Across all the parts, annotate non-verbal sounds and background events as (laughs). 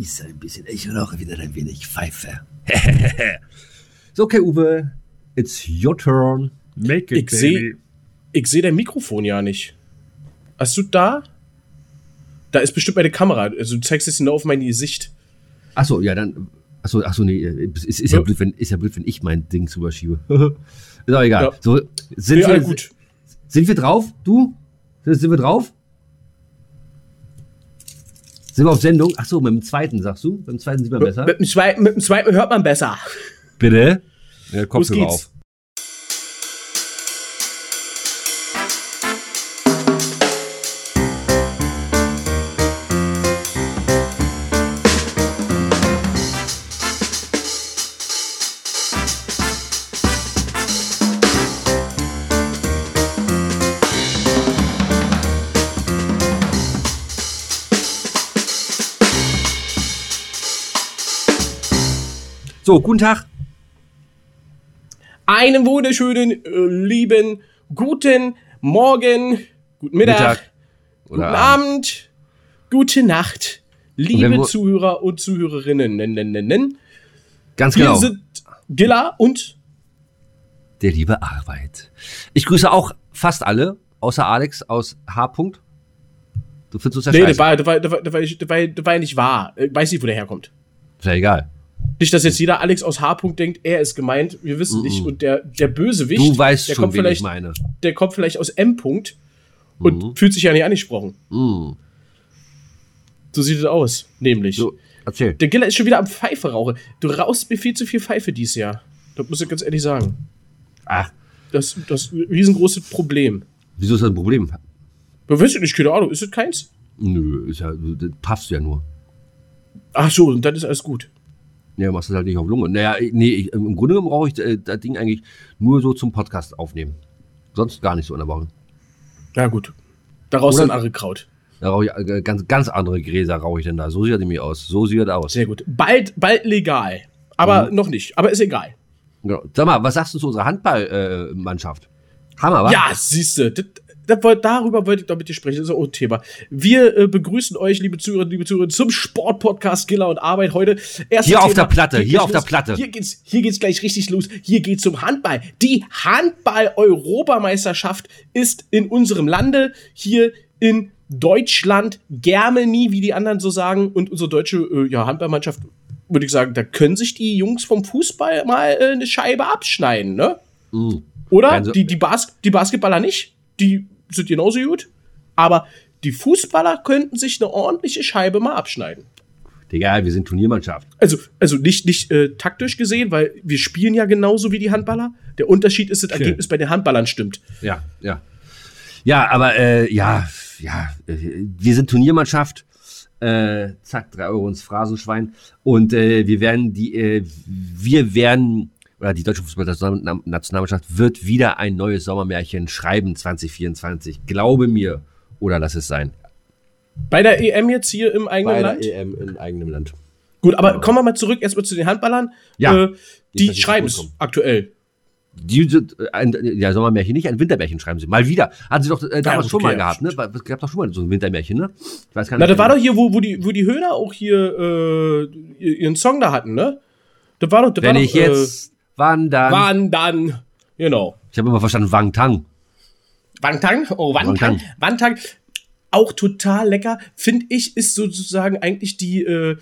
ist ein bisschen, ich rauche wieder ein wenig Pfeife. (laughs) so, okay, Uwe, it's your turn. Make it, ich sehe ich seh dein Mikrofon ja nicht. Hast du da? Da ist bestimmt meine Kamera. Also du zeigst es nur auf mein Gesicht. Achso, ja, dann. Achso, achso, nee, ist, ist, ja. ja blöd, wenn, ist ja blöd, wenn ich mein Ding rüberschiebe. (laughs) ist auch egal. Ja. So, sind, ja, wir, gut. sind wir drauf? Du? Sind wir drauf? Sind wir auf Sendung? Ach so, mit dem zweiten sagst du? Mit dem zweiten sieht man besser. Mit dem zweiten, mit dem zweiten hört man besser. Bitte? Ja, Kopfhörer auf. So, guten Tag. Einen wunderschönen, äh, lieben, guten Morgen, guten Mittag, Mittag guten Abend. Abend, gute Nacht, liebe Zuhörer und Zuhörerinnen. Ganz genau. Wir sind Gilla und der liebe Arbeit. Ich grüße auch fast alle, außer Alex aus H. -Punkt. Du findest uns ja Nee, der war, der, war, war, nicht wahr. Ich weiß nicht, wo der herkommt. Ist ja egal. Nicht, dass jetzt jeder Alex aus H. denkt, er ist gemeint. Wir wissen mm -mm. nicht. Und der, der Bösewicht, du weißt der schon, kommt vielleicht. Der kommt vielleicht aus M. -Punkt und mm. fühlt sich ja nicht angesprochen. Mm. So sieht es aus, nämlich. So, erzähl. Der Giller ist schon wieder am Pfeife rauche. Du rauchst mir viel zu viel Pfeife dieses Jahr. Das muss ich ganz ehrlich sagen. Ach. Das, das ist ein riesengroßes Problem. Wieso ist das ein Problem? Du weißt du nicht, keine Ahnung. Ist das keins? Nö, ist ja, das passt ja nur. Ach so, und dann ist alles gut. Ja, machst du halt nicht auf Lunge. Naja, nee, ich, im Grunde genommen brauche ich äh, das Ding eigentlich nur so zum Podcast aufnehmen. Sonst gar nicht so in der Woche. Ja, gut. Daraus Oder, dann andere Kraut. Da rauche ich äh, ganz, ganz andere Gräser rauche ich denn da. So sieht das nämlich aus. So sieht das aus. Sehr gut. Bald, bald legal. Aber mhm. noch nicht. Aber ist egal. Genau. Sag mal, was sagst du zu unserer Handballmannschaft? Äh, Hammer, was? Ja, siehst du darüber wollte ich doch mit dir sprechen. Das ist auch ein Thema. Wir äh, begrüßen euch, liebe Zuhörerinnen, liebe Zuhörer, zum Sportpodcast Giller und Arbeit heute. Erste hier Thema, auf der Platte, hier, auf los. der Platte. Hier geht's, hier geht's gleich richtig los. Hier geht's zum Handball. Die Handball-Europameisterschaft ist in unserem Lande, hier in Deutschland, Germany, wie die anderen so sagen, und unsere deutsche äh, ja, Handballmannschaft, würde ich sagen, da können sich die Jungs vom Fußball mal äh, eine Scheibe abschneiden, ne? Mm. Oder? Also, die, die, Bas die Basketballer nicht? Die sind genauso gut. Aber die Fußballer könnten sich eine ordentliche Scheibe mal abschneiden. Digga, wir sind Turniermannschaft. Also, also nicht, nicht äh, taktisch gesehen, weil wir spielen ja genauso wie die Handballer. Der Unterschied ist, das okay. Ergebnis bei den Handballern stimmt. Ja, ja. Ja, aber äh, ja, ja, äh, wir sind Turniermannschaft. Äh, zack, drei Euro ins Phrasenschwein. Und äh, wir werden die, äh, wir werden oder die deutsche Fußballnationalmannschaft wird wieder ein neues Sommermärchen schreiben 2024. Glaube mir oder lass es sein. Bei der EM jetzt hier im eigenen Bei Land? Bei der EM im eigenen Land. Gut, aber genau. kommen wir mal zurück erstmal zu den Handballern. Ja. Äh, die schreiben es aktuell. Die, ein, ja, Sommermärchen nicht, ein Wintermärchen schreiben sie. Mal wieder. Hatten sie doch äh, damals ja, okay, schon mal ja, gehabt, ne? Es gab doch schon mal so ein Wintermärchen, ne? Ich weiß gar nicht. Na, da war doch hier, wo, wo, die, wo die Höhner auch hier äh, ihren Song da hatten, ne? Da war doch, da Wenn war ich doch, jetzt Wandern. Wandern. Genau. Ich habe immer verstanden Wang Tang. Wang Tang? Oh, Wang Tang. Wang Tang. Auch total lecker. Finde ich, ist sozusagen eigentlich die, äh,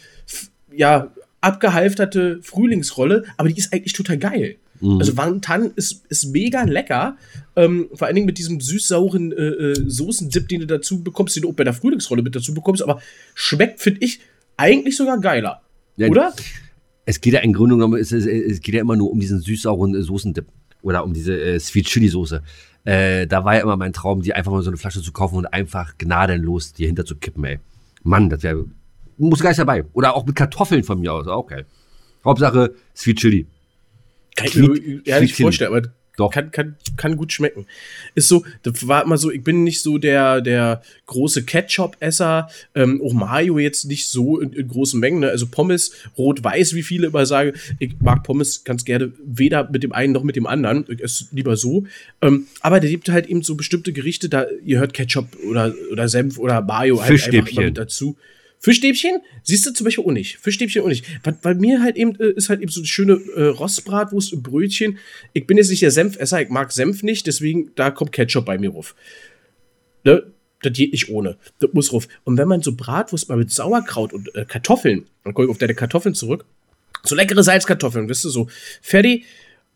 ja, abgehalfterte Frühlingsrolle, aber die ist eigentlich total geil. Mhm. Also Wang Tan ist, ist mega lecker. Ähm, vor allen Dingen mit diesem süß-sauren äh, äh, Soßendip, den du dazu bekommst, den du auch bei der Frühlingsrolle mit dazu bekommst, aber schmeckt, finde ich, eigentlich sogar geiler. Ja, oder? Es geht ja Grunde genommen, es, es, es geht ja immer nur um diesen süß-sauren äh, Soßendip oder um diese äh, Sweet Chili Soße. Äh, da war ja immer mein Traum, die einfach mal so eine Flasche zu kaufen und einfach gnadenlos die hinter zu kippen, ey. Mann, das wäre, muss gar nicht dabei. Oder auch mit Kartoffeln von mir aus, auch geil. Hauptsache Sweet Chili. Kann ich mir ehrlich vorstellen, aber doch. Kann, kann, kann gut schmecken. Ist so, das war immer so, ich bin nicht so der, der große Ketchup-Esser, ähm, auch Mayo jetzt nicht so in, in großen Mengen, ne? Also Pommes, rot-weiß, wie viele immer sagen. Ich mag Pommes ganz gerne weder mit dem einen noch mit dem anderen. Ich esse lieber so. Ähm, aber der gibt halt eben so bestimmte Gerichte, da, ihr hört Ketchup oder, oder Senf oder Mayo halt einfach mit dazu. Fischstäbchen, siehst du zum Beispiel auch nicht. Fischstäbchen auch nicht. Weil, bei mir halt eben äh, ist halt eben so eine schöne äh, Rostbratwurst und Brötchen. Ich bin jetzt nicht der Senfesser, ich mag Senf nicht, deswegen da kommt Ketchup bei mir ruf. Ne? Das geht nicht ohne. Das muss ruf. Und wenn man so Bratwurst mal mit Sauerkraut und äh, Kartoffeln, dann komme ich auf deine Kartoffeln zurück, so leckere Salzkartoffeln, weißt du, so fertig.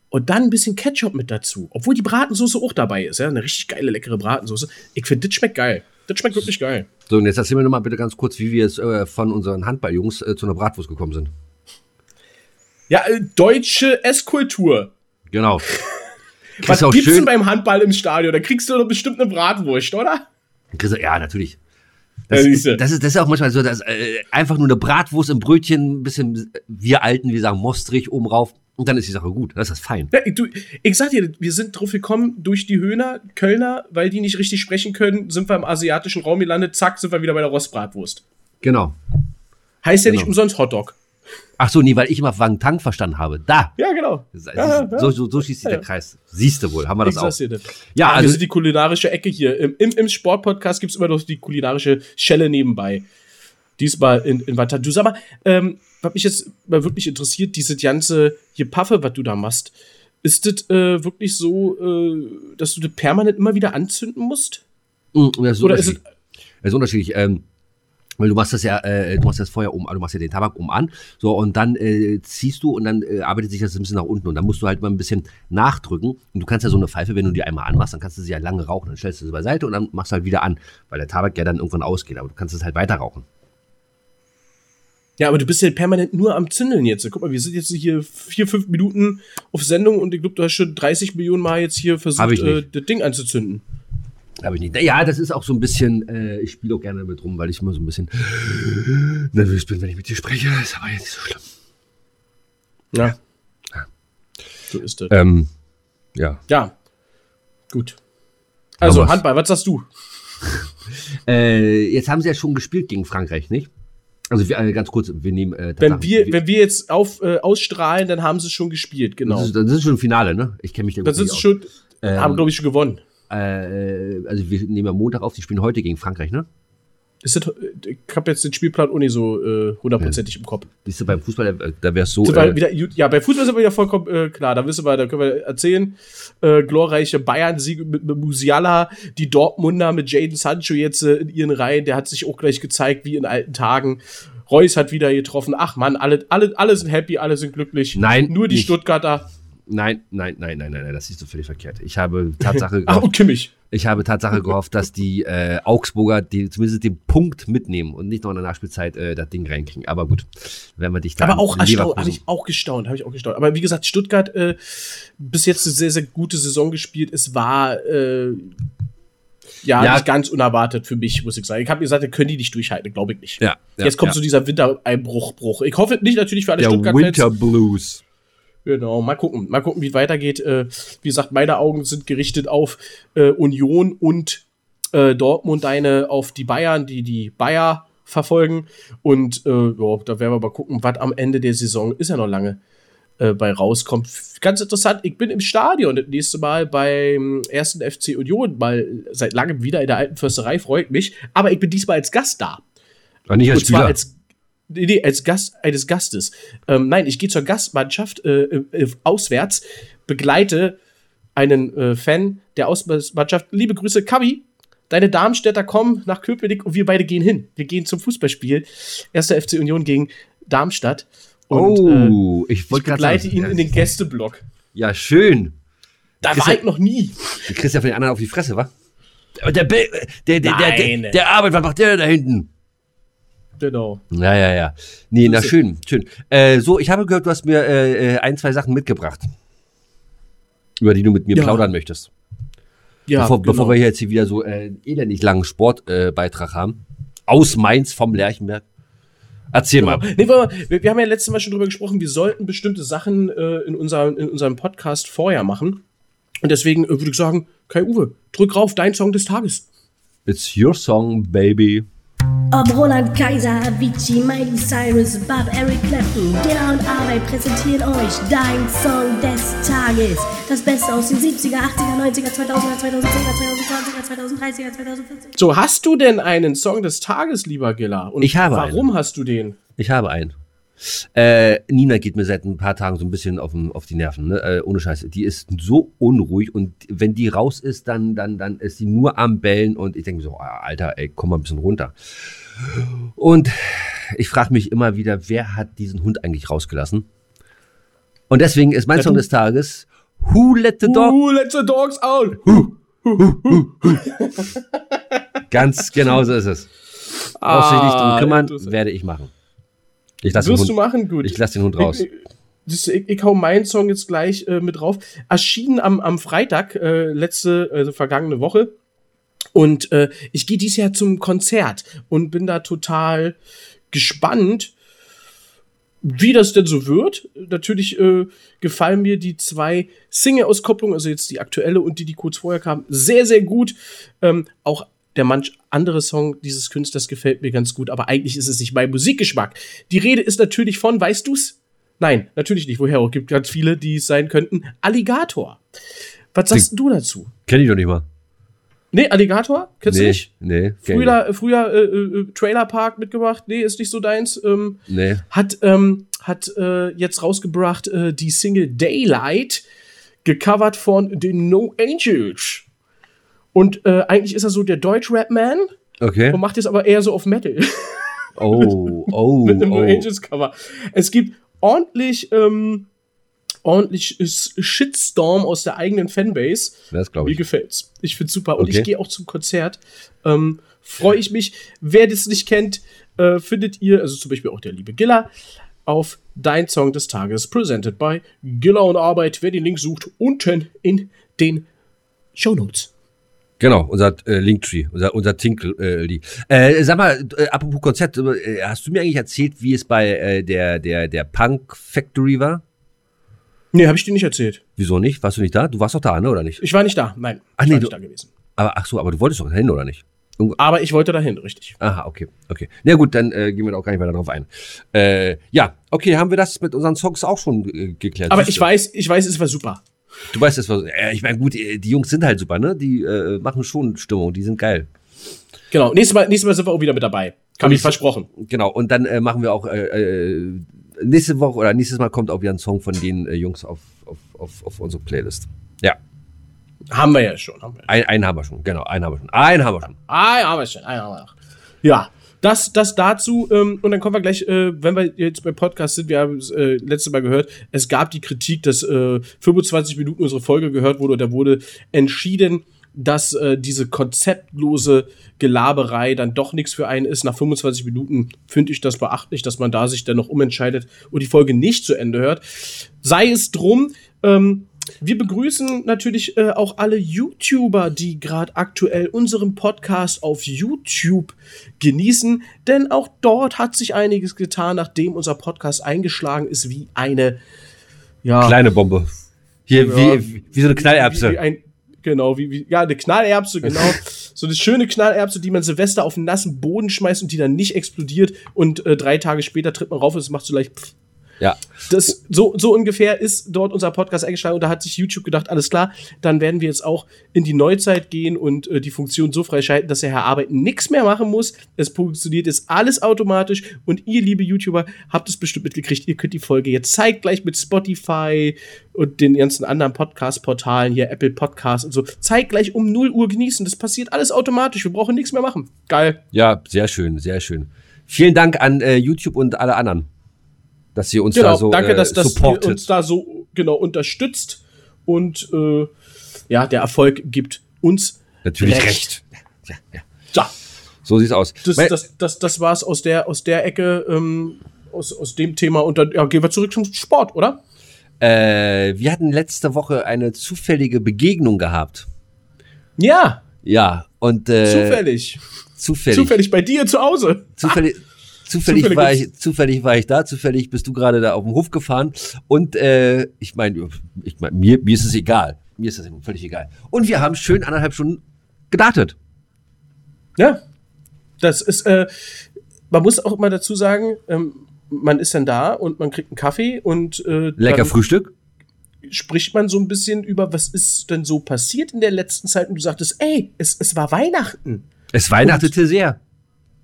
Und dann ein bisschen Ketchup mit dazu. Obwohl die Bratensoße auch dabei ist, ja. Eine richtig geile, leckere Bratensoße. Ich finde, das schmeckt geil. Das schmeckt wirklich geil. So, und jetzt erzähl mir noch mal bitte ganz kurz, wie wir jetzt äh, von unseren Handballjungs äh, zu einer Bratwurst gekommen sind. Ja, äh, deutsche Esskultur. Genau. (laughs) Was gibt's schön, denn beim Handball im Stadion? Da kriegst du doch bestimmt eine Bratwurst, oder? Ja, natürlich. Das, ja, das, ist, das ist auch manchmal so, dass äh, einfach nur eine Bratwurst im Brötchen, ein bisschen, wir Alten, wir sagen Mostrich oben rauf und dann ist die Sache gut. Das ist fein. Ja, du, ich sag dir, wir sind drauf gekommen durch die Höhner, Kölner, weil die nicht richtig sprechen können, sind wir im asiatischen Raum gelandet, zack, sind wir wieder bei der Rostbratwurst. Genau. Heißt ja genau. nicht umsonst Hotdog. Ach so, nee, weil ich immer Wang Tang verstanden habe. Da. Ja, genau. Ja, ja. So, so, so, schließt sich der Kreis. Siehst du wohl, haben wir das auch. Dir Ja, ah, also. Das ist die kulinarische Ecke hier. Im, im, im Sportpodcast gibt es immer noch die kulinarische Schelle nebenbei. Diesmal in, in Watter. Du sag mal, ähm, was mich jetzt mal wirklich interessiert, diese ganze hier Paffe, was du da machst, ist das äh, wirklich so, äh, dass du das permanent immer wieder anzünden musst? Mhm, ist Oder ist es. Das ist unterschiedlich. Ähm, weil du machst das ja, äh, du machst das Feuer um, du machst ja den Tabak um an, so und dann äh, ziehst du und dann äh, arbeitet sich das ein bisschen nach unten und dann musst du halt mal ein bisschen nachdrücken und du kannst ja so eine Pfeife, wenn du die einmal anmachst, dann kannst du sie ja lange rauchen, dann stellst du sie beiseite und dann machst du halt wieder an, weil der Tabak ja dann irgendwann ausgeht, aber du kannst es halt weiter rauchen. Ja, aber du bist ja permanent nur am Zündeln jetzt. Guck mal, wir sind jetzt hier vier, fünf Minuten auf Sendung und ich glaube, du hast schon 30 Millionen Mal jetzt hier versucht, äh, das Ding anzuzünden. Habe ich nicht. Ja, das ist auch so ein bisschen, äh, ich spiele auch gerne damit rum, weil ich immer so ein bisschen nervös bin, wenn ich mit dir spreche. Ist aber jetzt nicht so schlimm. Ja. ja. So ist das. Ähm, ja. Ja. Gut. Also, Handball, was sagst du? (laughs) äh, jetzt haben sie ja schon gespielt gegen Frankreich, nicht? Also wir, äh, ganz kurz, wir nehmen. Äh, wenn wir, wenn wir jetzt auf, äh, ausstrahlen, dann haben sie schon gespielt, genau. Das ist, das ist schon Finale, ne? Ich kenne mich da Das ist schon, ähm, haben glaube ich schon gewonnen. Äh, also wir nehmen ja Montag auf, die spielen heute gegen Frankreich, ne? Das, ich habe jetzt den Spielplan nicht so äh, hundertprozentig äh, im Kopf. Siehst du, beim Fußball, da, da wäre es so. Äh, wieder, ja, bei Fußball ist aber wieder vollkommen äh, klar. Da wissen wir, da können wir erzählen. Äh, glorreiche Bayern-Siege mit, mit Musiala, die Dortmunder mit Jaden Sancho jetzt äh, in ihren Reihen. Der hat sich auch gleich gezeigt, wie in alten Tagen. Reus hat wieder getroffen. Ach man, alle, alle, alle sind happy, alle sind glücklich. Nein. Nur die nicht. Stuttgarter. Nein, nein, nein, nein, nein, nein, das siehst du völlig verkehrt. Ich habe Tatsache (laughs) gehofft, und Kimmich. Ich habe Tatsache gehofft, dass die äh, Augsburger die, zumindest den Punkt mitnehmen und nicht noch in der Nachspielzeit äh, das Ding reinkriegen. Aber gut, wenn wir dich da. Aber auch habe ich auch gestaunt, habe ich auch gestaunt. Aber wie gesagt, Stuttgart äh, bis jetzt eine sehr, sehr gute Saison gespielt. Es war äh, ja, ja, nicht ganz unerwartet für mich, muss ich sagen. Ich habe gesagt, können die nicht durchhalten, glaube ich nicht. Ja, ja Jetzt kommt ja. so dieser Wintereinbruchbruch. Ich hoffe nicht natürlich für alle Stuttgart-Fans. Winter Blues. Genau, mal gucken, mal gucken, wie es weitergeht. Äh, wie gesagt, meine Augen sind gerichtet auf äh, Union und äh, Dortmund, eine auf die Bayern, die die Bayer verfolgen. Und äh, ja, da werden wir mal gucken, was am Ende der Saison ist ja noch lange äh, bei rauskommt. Ganz interessant, ich bin im Stadion das nächste Mal beim ersten FC Union, mal seit langem wieder in der alten Försterei, freut mich. Aber ich bin diesmal als Gast da. Aber nicht als und Spieler. als Nee, als Gast eines Gastes. Ähm, nein, ich gehe zur Gastmannschaft äh, äh, auswärts, begleite einen äh, Fan der Ausmannschaft. Liebe Grüße, Kavi. Deine Darmstädter kommen nach Köpenick und wir beide gehen hin. Wir gehen zum Fußballspiel. Erster FC Union gegen Darmstadt. Und, oh, ich wollte gerade begleite ihn in den Gästeblock. Ja, schön. Da war ich noch nie. Du kriegst ja von den anderen auf die Fresse, wa? Der, der, der, der, der, der Arbeit, was macht der da hinten? Genau. Ja, ja, ja. Nee, na schön, schön. Äh, so, ich habe gehört, du hast mir äh, äh, ein, zwei Sachen mitgebracht, über die du mit mir ja. plaudern möchtest. Ja, bevor, genau. bevor wir jetzt hier wieder so äh, einen elendig langen Sportbeitrag äh, haben. Aus Mainz vom Lerchenberg. Erzähl genau. mal. Nee, wir, wir, haben ja letztes Mal schon drüber gesprochen, wir sollten bestimmte Sachen äh, in, unser, in unserem Podcast vorher machen. Und deswegen würde ich sagen, Kai Uwe, drück rauf, dein Song des Tages. It's your song, baby. Ob Roland Kaiser, Avicii, Miley Cyrus, Bob, Eric Clapton, Dilla und Arbeit präsentieren euch dein Song des Tages. Das Beste aus den 70er, 80er, 90er, 2000er, 2010er, 2020er, 2030er, 2040er. So, hast du denn einen Song des Tages, lieber Gilla? Und Ich habe Warum einen. hast du den? Ich habe einen. Äh, Nina geht mir seit ein paar Tagen so ein bisschen auf, auf die Nerven, ne? äh, ohne Scheiße. Die ist so unruhig und wenn die raus ist, dann, dann, dann ist sie nur am Bellen und ich denke mir so, ah, Alter, ey, komm mal ein bisschen runter. Und ich frage mich immer wieder, wer hat diesen Hund eigentlich rausgelassen? Und deswegen ist mein Song des Tages Who Let the Dog Uh, let the dogs out. Ganz genau so ist es. Brauchst dich nicht drum Ah, kümmern, werde ich machen. Ich lasse den, Wirst du Hund- machen? Gut. ich lass den Hund raus. Ich, ich, ich, ich hau meinen Song jetzt gleich äh, mit drauf. Erschienen am, am Freitag, äh, letzte, also vergangene Woche. Und äh, ich gehe dieses Jahr zum Konzert und bin da total gespannt, wie das denn so wird. Natürlich äh, gefallen mir die zwei Single-Auskopplungen, also jetzt die aktuelle und die, die kurz vorher kam, sehr, sehr gut. Ähm, auch der manch andere Song dieses Künstlers gefällt mir ganz gut, aber eigentlich ist es nicht mein Musikgeschmack. Die Rede ist natürlich von, weißt du's? Nein, natürlich nicht. Woher auch? Gibt ganz viele, die es sein könnten. Alligator. Was sagst du dazu? Kenn ich doch nicht mal. Nee, Alligator? Kennst du nee, nicht? nee. Früher, früher äh, äh, Trailer Park mitgemacht. Nee, ist nicht so deins. Ähm. Nee. hat ähm, hat äh, jetzt rausgebracht äh, die Single Daylight, gecovert von den No Angels. Und äh, eigentlich ist er so der Deutsch-Rap-Man Okay. und macht jetzt aber eher so auf Metal Oh, (laughs) oh, mit einem oh. Angels-Cover. Es gibt ordentlich, ähm, ordentlich Shitstorm aus der eigenen Fanbase. Das glaube Mir ich. gefällt's. Ich find's super. Und Okay. ich gehe auch zum Konzert. Ähm, Freue ich mich. Wer das nicht kennt, äh, findet ihr, also zum Beispiel auch der liebe Gilla, auf Dein Song des Tages, presented by Gilla und Arbeit. Wer den Link sucht, unten in den Shownotes. Genau, unser äh, Linktree, unser, unser Tinkle. Äh, äh, sag mal, äh, apropos Konzert, äh, hast du mir eigentlich erzählt, wie es bei äh, der, der, der Punk Factory war? Nee, habe ich dir nicht erzählt. Wieso nicht? Warst du nicht da? Du warst doch da, ne, oder nicht? Ich war nicht da. Nein, Ach ich nee, war du- nicht da gewesen. Aber ach so, aber du wolltest doch hin, oder nicht? Aber ich wollte dahin, richtig. Aha, okay, okay. Na gut, dann äh, gehen wir da auch gar nicht weiter drauf ein. Äh, ja, okay, haben wir das mit unseren Songs auch schon äh, geklärt. Aber ich weiß, ich weiß, es war super. Du weißt, war, äh, ich meine, gut, die Jungs sind halt super, ne? Die äh, machen schon Stimmung, die sind geil. Genau. Nächstes Mal, nächstes Mal sind wir auch wieder mit dabei. Kann Und ich versprochen. Genau, und dann äh, machen wir auch äh, äh, nächste Woche oder nächstes Mal kommt auch wieder ein Song von den äh, Jungs auf, auf, auf, auf unsere Playlist. Ja, Haben wir ja schon. Haben wir. ein, einen haben wir schon, genau, einen haben wir schon. Einen haben wir schon. Ja, haben wir schon. Ja, haben wir noch. Ja, das, das dazu. Ähm, und dann kommen wir gleich, äh, wenn wir jetzt beim Podcast sind, wir haben es äh, letzte Mal gehört, es gab die Kritik, dass äh, 25 Minuten unsere Folge gehört wurde. Da wurde entschieden, dass äh, diese konzeptlose Gelaberei dann doch nichts für einen ist. Nach 25 Minuten finde ich das beachtlich, dass man da sich dann noch umentscheidet und die Folge nicht zu Ende hört. Sei es drum, ähm, wir begrüßen natürlich äh, auch alle YouTuber, die gerade aktuell unseren Podcast auf YouTube genießen, denn auch dort hat sich einiges getan, nachdem unser Podcast eingeschlagen ist wie eine ja, Kleine Bombe. Hier, Ja. wie, wie, wie so eine wie, Knallerbse. wie ein genau, wie, wie, ja, eine Knallerbse, genau. (laughs) so eine schöne Knallerbse, die man Silvester auf einen nassen Boden schmeißt und die dann nicht explodiert und äh, drei Tage später tritt man rauf und es macht so leicht pff, Ja. das, so, so ungefähr ist dort unser Podcast eingeschlagen und da hat sich YouTube gedacht, alles klar, dann werden wir jetzt auch in die Neuzeit gehen und äh, die Funktion so freischalten, dass der Herr Arbeiten nichts mehr machen muss. Es funktioniert jetzt alles automatisch und ihr, liebe YouTuber, habt es bestimmt mitgekriegt. Ihr könnt die Folge jetzt zeitgleich mit Spotify und den ganzen anderen Podcast-Portalen hier, Apple Podcasts und so, zeitgleich um 0 Uhr genießen. Das passiert alles automatisch. Wir brauchen nichts mehr machen. Geil. Ja, sehr schön, sehr schön. Vielen Dank an äh, YouTube und alle anderen, dass ihr uns Genau, da so danke, äh, dass, dass ihr uns da so genau unterstützt und äh, ja, der Erfolg gibt uns Natürlich recht. recht. Ja, ja. Ja, So sieht's aus. das, Weil- das, das, das war's aus der, aus der Ecke, ähm, aus, aus dem Thema und dann ja, gehen wir zurück zum Sport, oder? Äh, wir hatten letzte Woche eine zufällige Begegnung gehabt. Ja, Ja, und äh, zufällig. zufällig. Zufällig bei dir zu Hause. Zufällig, zufällig, Zufällig war ich, zufällig war ich da, zufällig bist du gerade da auf dem Hof gefahren. Und äh, ich meine, ich mein, mir, mir ist es egal. Mir ist das völlig egal. Und wir haben schön anderthalb Stunden gedartet. Ja. Das ist, äh, man muss auch immer dazu sagen, ähm, man ist dann da und man kriegt einen Kaffee und äh, Lecker Frühstück. spricht man so ein bisschen über, was ist denn so passiert in der letzten Zeit und du sagtest, ey, es, es war Weihnachten. Es weihnachtete sehr.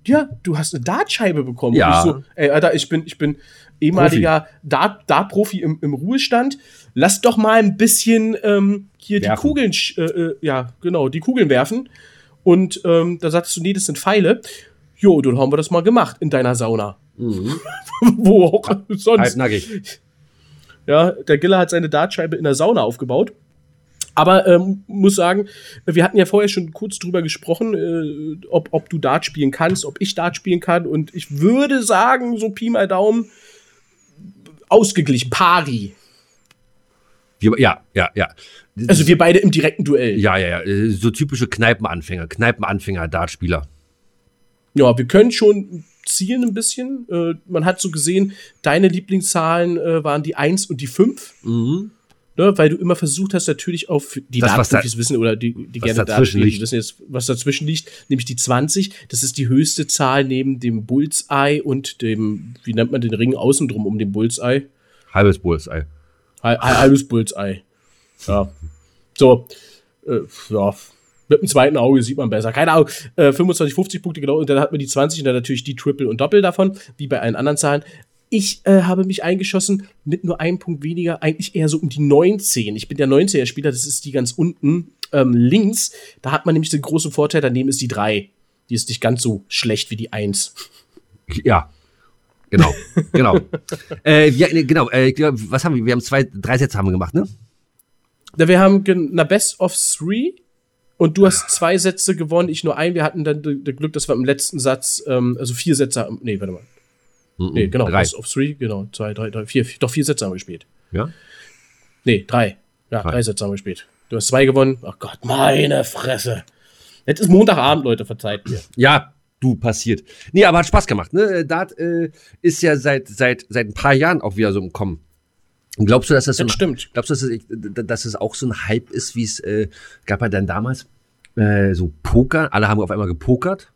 Ja, du hast eine Dartscheibe bekommen. Ja. Und ich so, ey, Alter, ich bin, ich bin ehemaliger Dart- Dart-Profi im, im Ruhestand. Lass doch mal ein bisschen ähm, hier Werfen. die Kugeln, äh, äh, ja, genau, die Kugeln werfen. Und ähm, da sagst du, nee, das sind Pfeile. Jo, dann haben wir das mal gemacht in deiner Sauna. (laughs) Wo auch sonst. Halbnackig. Ja, der Giller hat seine Dartscheibe in der Sauna aufgebaut. Aber ähm, muss sagen, wir hatten ja vorher schon kurz drüber gesprochen, äh, ob, ob du Dart spielen kannst, ob ich Dart spielen kann. Und ich würde sagen, so Pi mal Daumen, ausgeglichen, pari. Wir- Ja, ja, ja. Also wir beide im direkten Duell. Ja, ja, ja. So typische Kneipenanfänger, Kneipenanfänger, Dartspieler. Ja, wir können schon zielen ein bisschen. Äh, man hat so gesehen, deine Lieblingszahlen äh, waren die 1 und die 5. Mhm. Ne, weil du immer versucht hast, natürlich auf die Das, was Dart-Profis wissen oder die, die gerne dazwischen spielen, die wissen jetzt, was dazwischen liegt, nämlich die 20. Das ist die höchste Zahl neben dem Bullseye und dem, wie nennt man den Ring außen drum um den Bullseye? Halbes Bullseye. Hal- Halbes Bullseye. Ja. So. Äh, ja. Mit dem zweiten Auge sieht man besser. Keine Ahnung. Äh, 25, 50 Punkte genau. Und dann hat man die 20 und dann natürlich die Triple und Doppel davon, wie bei allen anderen Zahlen. Ich äh, habe mich eingeschossen mit nur einem Punkt weniger, eigentlich eher so um die 19. Ich bin der 19er-Spieler, das ist die ganz unten ähm, links. Da hat man nämlich den großen Vorteil, daneben ist die 3. Die ist nicht ganz so schlecht wie die 1. Ja. Genau, genau. (laughs) äh, ja, genau, äh, was haben wir? Wir haben zwei, drei Sätze haben wir gemacht, ne? Na, wir haben na Best of Three und du hast zwei Sätze gewonnen, ich nur ein. Wir hatten dann das Glück, dass wir im letzten Satz, ähm, also vier Sätze haben. Nee, warte mal. Nee, genau, Drei. Best of Three, genau. Zwei, drei, drei, vier, doch vier Sätze haben wir gespielt. Ja? Nee, drei. Ja, Drei. drei, Sätze haben wir gespielt. Du hast zwei gewonnen. Ach Gott, meine Fresse. Jetzt ist Montagabend, Leute, verzeiht mir. Ja, du, passiert. Nee, aber hat Spaß gemacht, ne? Dart äh, ist ja seit, seit, seit ein paar Jahren auch wieder so im Kommen. Und glaubst du, dass das so Das ein, stimmt. Glaubst du, dass es, dass es auch so ein Hype ist, wie es äh, gab ja dann damals äh, so Poker? Alle haben auf einmal gepokert.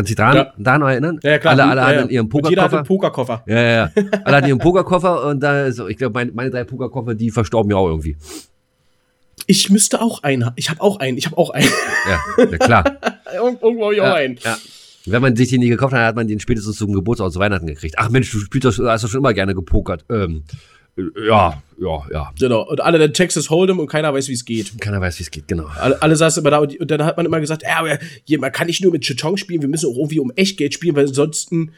Kannst du dich daran, Ja. daran erinnern? Ja, ja, klar. Alle, alle ja, hatten ihren Und Jeder hatte einen Pokerkoffer. Pokerkoffer. Ja, ja, ja. Alle hatten ihren Pokerkoffer und da so, ich glaube, meine, meine drei Pokerkoffer, die verstorben ja auch irgendwie. Ich müsste auch einen haben. Ich habe auch einen. Ich habe auch einen. Ja, ja klar. (laughs) Irgendwo habe ich auch einen. ja. Wenn man sich den nie gekauft hat, hat man den spätestens zum Geburtstag zu Weihnachten gekriegt. Ach Mensch, du spielst das, hast doch schon immer gerne gepokert. Ähm, äh, ja, ja, ja. Genau. Und alle dann Texas Hold'em und keiner weiß, wie es geht. Keiner weiß, wie es geht, genau. Alle, alle saßen immer da und, und dann hat man immer gesagt, ja, aber hier, man kann nicht nur mit Chetong spielen, wir müssen auch irgendwie um Echtgeld spielen, weil ansonsten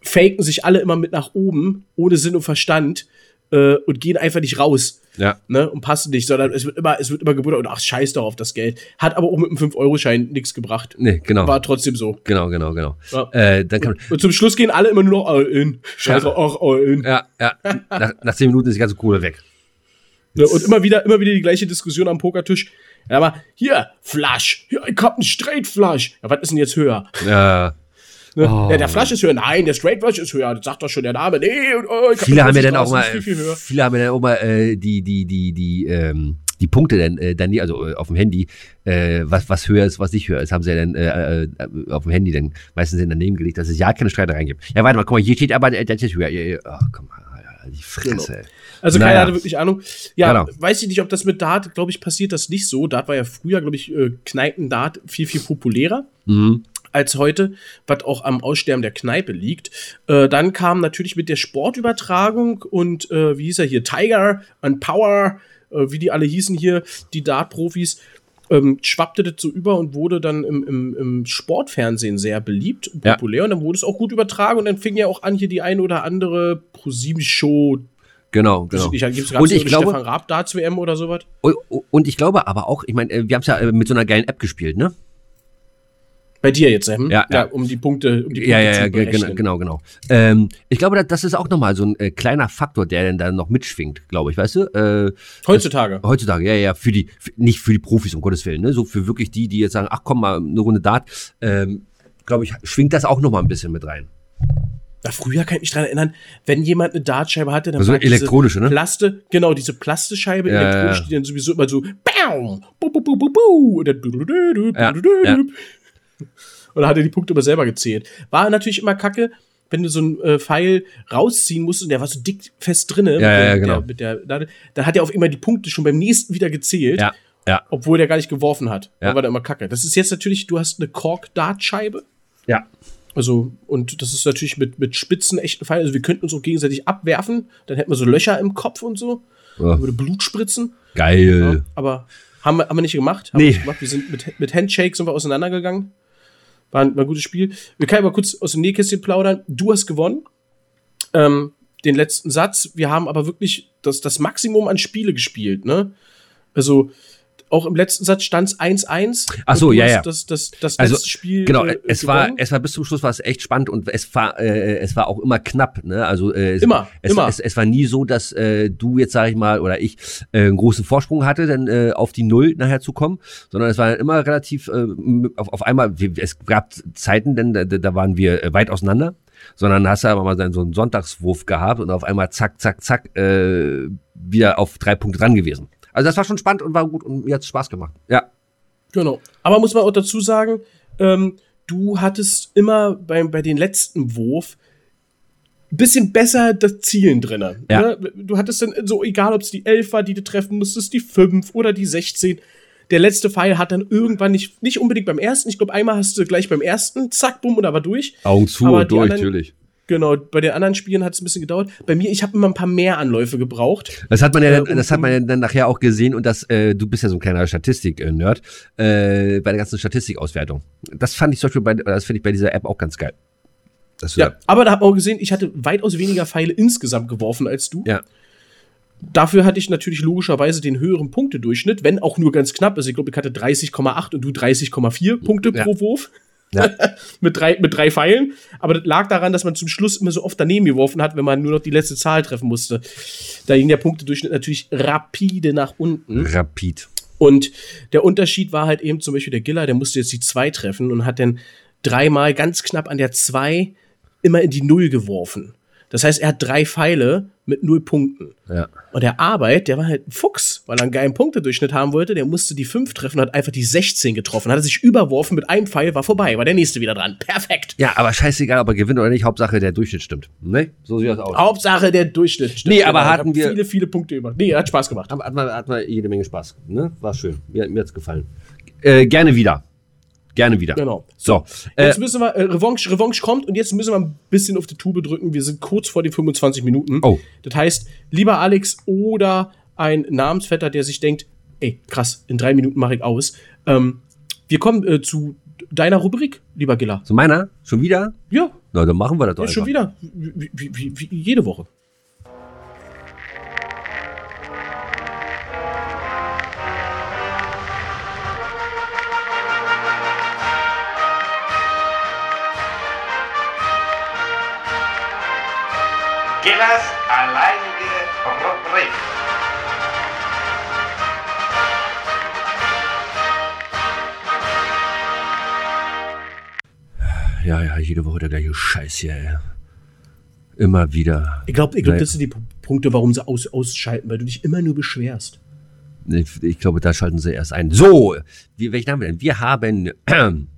faken sich alle immer mit nach oben, ohne Sinn und Verstand äh, und gehen einfach nicht raus. Ja. Ne, und passen nicht, sondern es wird immer, es wird immer gebuddert und ach, scheiß doch auf das Geld. Hat aber auch mit einem 5-Euro-Schein nichts gebracht. Nee, genau. War trotzdem so. Genau, genau, genau. Ja. Äh, dann kann Und zum Schluss gehen alle immer nur noch all in. Scheiß Ja. drauf, ach, all in. ja, ja. Nach, nach zehn Minuten ist die ganze Kohle weg. Ne, und immer wieder, immer wieder die gleiche Diskussion am Pokertisch. Ja, aber hier, Flush. Hier, ich hab einen Straight Flush. Ja, was ist denn jetzt höher? Ja. Ne? Oh. Ja, der Flush ist höher. Nein, der Straight Flush ist höher. Das sagt doch schon der Name. Nee, und, oh, ich hab Viele eine haben ja dann auch mal, Viel, viel viele haben ja dann auch mal äh, die, die, die, die, ähm, die Punkte dann, äh, dann also äh, auf dem Handy, äh, was, was höher ist, was nicht höher ist, haben sie ja dann äh, äh, auf dem Handy dann meistens daneben gelegt, dass es ja keine Streitereien gibt. Ja, warte mal, guck mal, hier steht aber, äh, das ist höher. Oh, komm mal, die Fresse. ey. Also Naja. keiner hatte wirklich Ahnung. Ja, Genau. weiß ich nicht, ob das mit Dart, glaube ich, passiert das nicht so. Dart war ja früher, glaube ich, äh, Kneipen-Dart viel, viel populärer. Mhm. Als heute, was auch am Aussterben der Kneipe liegt. Äh, dann kam natürlich mit der Sportübertragung und äh, wie hieß er hier, Tiger und Power, äh, wie die alle hießen hier, die Dart-Profis, ähm, schwappte das so über und wurde dann im, im, im Sportfernsehen sehr beliebt und Ja. populär und dann wurde es auch gut übertragen und dann fing ja auch an, hier die ein oder andere ProSieben-Show, Genau, genau. gibt es Und ich glaube- Stefan Raab Darts-WM oder sowas? Und, und ich glaube aber auch, ich meine, äh, wir haben es ja äh, mit so einer geilen App gespielt, ne? Bei dir jetzt, Sam? Ja, ja. um die Punkte, um die Punkte Ja, ja, ja, genau, genau. Ähm, ich glaube, das- das ist auch nochmal so ein äh, kleiner Faktor, der dann da noch mitschwingt, glaube ich, weißt du? Äh, Heutzutage. heutzutage, ja, ja, für die, für, nicht für die Profis, um Gottes Willen, ne? So für wirklich die, die jetzt sagen, ach komm mal, eine Runde Dart, ähm, glaube ich, schwingt das auch nochmal ein bisschen mit rein. Na, früher kann ich mich dran erinnern, wenn jemand eine Dartscheibe hatte, dann Also war eine elektronische, ne? Plaste, genau, diese Plastescheibe Ja, elektronisch, ja, ja. die dann sowieso immer so BAM! Bu, bu, bu, bu, bu, und dann Ja, ja. Dann hat er die Punkte aber selber gezählt. War natürlich immer kacke, wenn du so einen äh, Pfeil rausziehen musst und der war so dick fest drinne. Ja, ja, genau. Der, mit der, dann hat er auf immer die Punkte schon beim nächsten wieder gezählt. Ja, ja. Obwohl der gar nicht geworfen hat. Ja. Da war der immer kacke. Das ist jetzt natürlich, du hast eine Kork-Dartscheibe. Ja. Also, und das ist natürlich mit, mit spitzen, echten Pfeilen. Also, wir könnten uns auch gegenseitig abwerfen. Dann hätten wir so Löcher im Kopf und so. Ja. Würde Blut spritzen. Geil. Ja, aber haben wir, haben wir nicht gemacht. Haben Nee. wir nicht gemacht. Wir sind mit, mit Handshake sind wir auseinandergegangen. War ein, war ein gutes Spiel. Wir können aber kurz aus dem Nähkästchen plaudern. Du hast gewonnen. Ähm, den letzten Satz. Wir haben aber wirklich das, das Maximum an Spiele gespielt, ne? Also, auch im letzten Satz stand es 1-1. Ach so, ja, ja. Das, das, das Also, letzte Spiel. Genau, äh, es war, gewonnen. es war bis zum Schluss war es echt spannend und es war, äh, es war auch immer knapp, ne? Also äh, es, Immer, es, immer. Es, es war nie so, dass äh, du jetzt sage ich mal oder ich äh, einen großen Vorsprung hatte, dann äh, auf die Null nachher zu kommen, sondern es war immer relativ äh, auf, auf einmal. Es gab Zeiten, denn da, da waren wir äh, weit auseinander, sondern hast du aber mal so einen Sonntagswurf gehabt und auf einmal zack, zack, zack äh, wieder auf drei Punkte dran gewesen. Also das war schon spannend und war gut und mir hat Spaß gemacht. Ja. Genau. Aber muss man auch dazu sagen, ähm, du hattest immer beim, bei den letzten Wurf ein bisschen besser das Zielen drin. Ja. Ne? Du hattest dann so, egal ob es die 11 war, die du treffen musstest, die 5 oder die 16. Der letzte Pfeil hat dann irgendwann nicht, nicht unbedingt beim ersten, ich glaube, einmal hast du gleich beim ersten, zack, bumm, und da war durch. Augen zu Aber und durch, anderen- natürlich. Genau, bei den anderen Spielen hat es ein bisschen gedauert. Bei mir, ich habe immer ein paar mehr Anläufe gebraucht. Das hat man ja, Äh, dann, um- das hat man ja dann nachher auch gesehen und das, äh, du bist ja so ein kleiner Statistik-Nerd, äh, bei der ganzen Statistikauswertung. Das fand ich zum Beispiel bei, das finde ich bei dieser App auch ganz geil. Ja, aber da hat man auch gesehen, ich hatte weitaus weniger Pfeile insgesamt geworfen als du. ja. Dafür hatte ich natürlich logischerweise den höheren Punktedurchschnitt, wenn auch nur ganz knapp. Also ich glaube, ich hatte 30,8 und du 30,4 Punkte Ja. pro Wurf. Ja. (laughs) mit, drei, mit drei Pfeilen. Aber das lag daran, dass man zum Schluss immer so oft daneben geworfen hat, wenn man nur noch die letzte Zahl treffen musste. Da ging der Punktedurchschnitt natürlich rapide nach unten. Rapid. Und der Unterschied war halt eben zum Beispiel der Giller, der musste jetzt die 2 treffen und hat dann dreimal ganz knapp an der 2 immer in die Null geworfen. Das heißt, er hat drei Pfeile mit null Punkten. Ja. Und der Arbeit, der war halt ein Fuchs, weil er einen geilen Punktedurchschnitt haben wollte. Der musste die 5 treffen hat einfach die 16 getroffen. Hat er sich überworfen mit einem Pfeil, war vorbei, war der nächste wieder dran. Perfekt. Ja, aber scheißegal, ob er gewinnt oder nicht, Hauptsache der Durchschnitt stimmt. Ne? So sieht das aus. Hauptsache der Durchschnitt. stimmt. Nee, aber Genau, hatten wir- Viele, viele Punkte gemacht. Nee, hat Spaß gemacht. Hat, hat, man, hat man jede Menge Spaß. Ne? War schön. Mir, mir hat's gefallen. Äh, gerne wieder. Gerne wieder. Genau. So. Äh, Jetzt müssen wir, äh, Revanche, Revanche kommt und jetzt müssen wir ein bisschen auf die Tube drücken. Wir sind kurz vor den 25 Minuten. Oh. Das heißt, lieber Alex oder ein Namensvetter, der sich denkt, ey, krass, in drei Minuten mache ich aus. Ähm, wir kommen äh, zu deiner Rubrik, lieber Giller. zu meiner? Schon wieder? Ja, Na, dann machen wir das doch jetzt schon wieder. Wie, wie, wie, wie jede Woche. Jede Woche der gleiche Scheiß hier, ey. Immer wieder. Ich glaube, ich glaub, das sind die Punkte, warum sie aus, ausschalten, weil du dich immer nur beschwerst. Ich, ich glaube, da schalten sie erst ein. So, wie, welchen haben wir denn? Wir haben (clears throat) den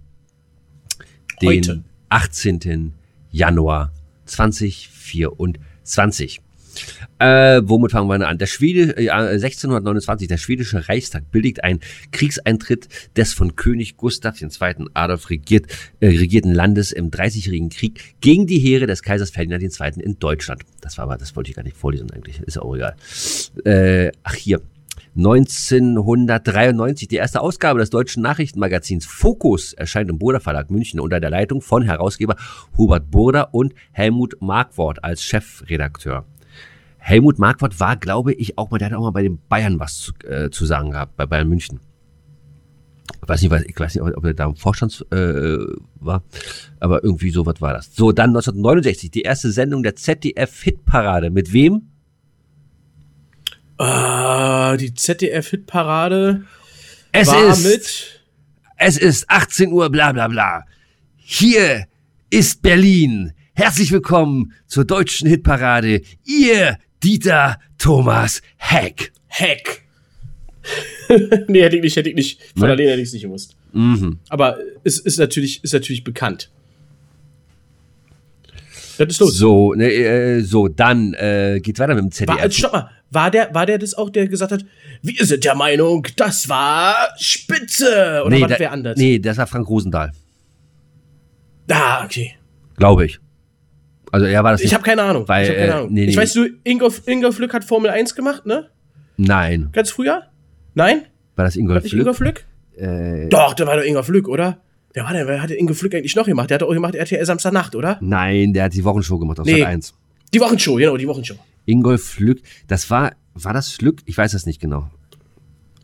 Heute. 18. Januar 2024. Äh, womit fangen wir an? Der Schwede, äh, 1629, der schwedische Reichstag billigt einen Kriegseintritt des von König Gustav II. Adolf regiert, äh, regierten Landes im Dreißigjährigen Krieg gegen die Heere des Kaisers Ferdinand II. in Deutschland. Das war aber, das wollte ich gar nicht vorlesen eigentlich, ist auch egal. Äh, ach hier, 1993, die erste Ausgabe des deutschen Nachrichtenmagazins Fokus erscheint im Burda Verlag München unter der Leitung von Herausgeber Hubert Burda und Helmut Markwort als Chefredakteur. Helmut Markwort war, glaube ich, auch mal, der hat auch mal bei den Bayern was zu, äh, zu sagen gehabt, bei Bayern München. Ich weiß nicht, was- ich weiß nicht, ob er da im Vorstand äh, war, aber irgendwie so was war das. So, dann 1969, die erste Sendung der ZDF-Hitparade. Mit wem? Ah, die ZDF-Hitparade Es war ist mit. Es ist 18 Uhr, bla bla bla. Hier ist Berlin. Herzlich willkommen zur deutschen Hitparade. Ihr Dieter Thomas Heck. Heck. (laughs) nee, hätte ich nicht, hätte ich nicht. Von Nee. alleine hätte ich es nicht gewusst. Mhm. Aber es ist natürlich, ist natürlich bekannt. Das ist los. So, ne, äh, so, dann äh, geht's weiter mit dem ZDF. War, stopp mal, war der, war der das auch, der gesagt hat, wir sind der Meinung, das war Spitze? Oder nee, war das da, wer anders? nee, das war Frank Rosendahl, Ah, okay. glaube ich. Also er war das Ich habe keine Ahnung. Weil, ich keine äh, Ahnung. nee, nee. Ich weiß, du, Ingo, Ingo Flück hat Formel 1 gemacht, ne? Nein, Ganz früher? Nein? war das Ingolf Nicht Ingo Flück? Flück? Äh, Doch, der war doch Ingo Flück, oder? Wer war denn? Wer hat Ingo Flück eigentlich noch gemacht? Der hat auch gemacht RTL Samstagnacht, oder? nein, der hat die Wochenshow gemacht auf Nee. Sat 1. Die Wochenshow, genau, die Wochenshow. Ingolf Flück, das war, war das Flück? Ich weiß das nicht genau.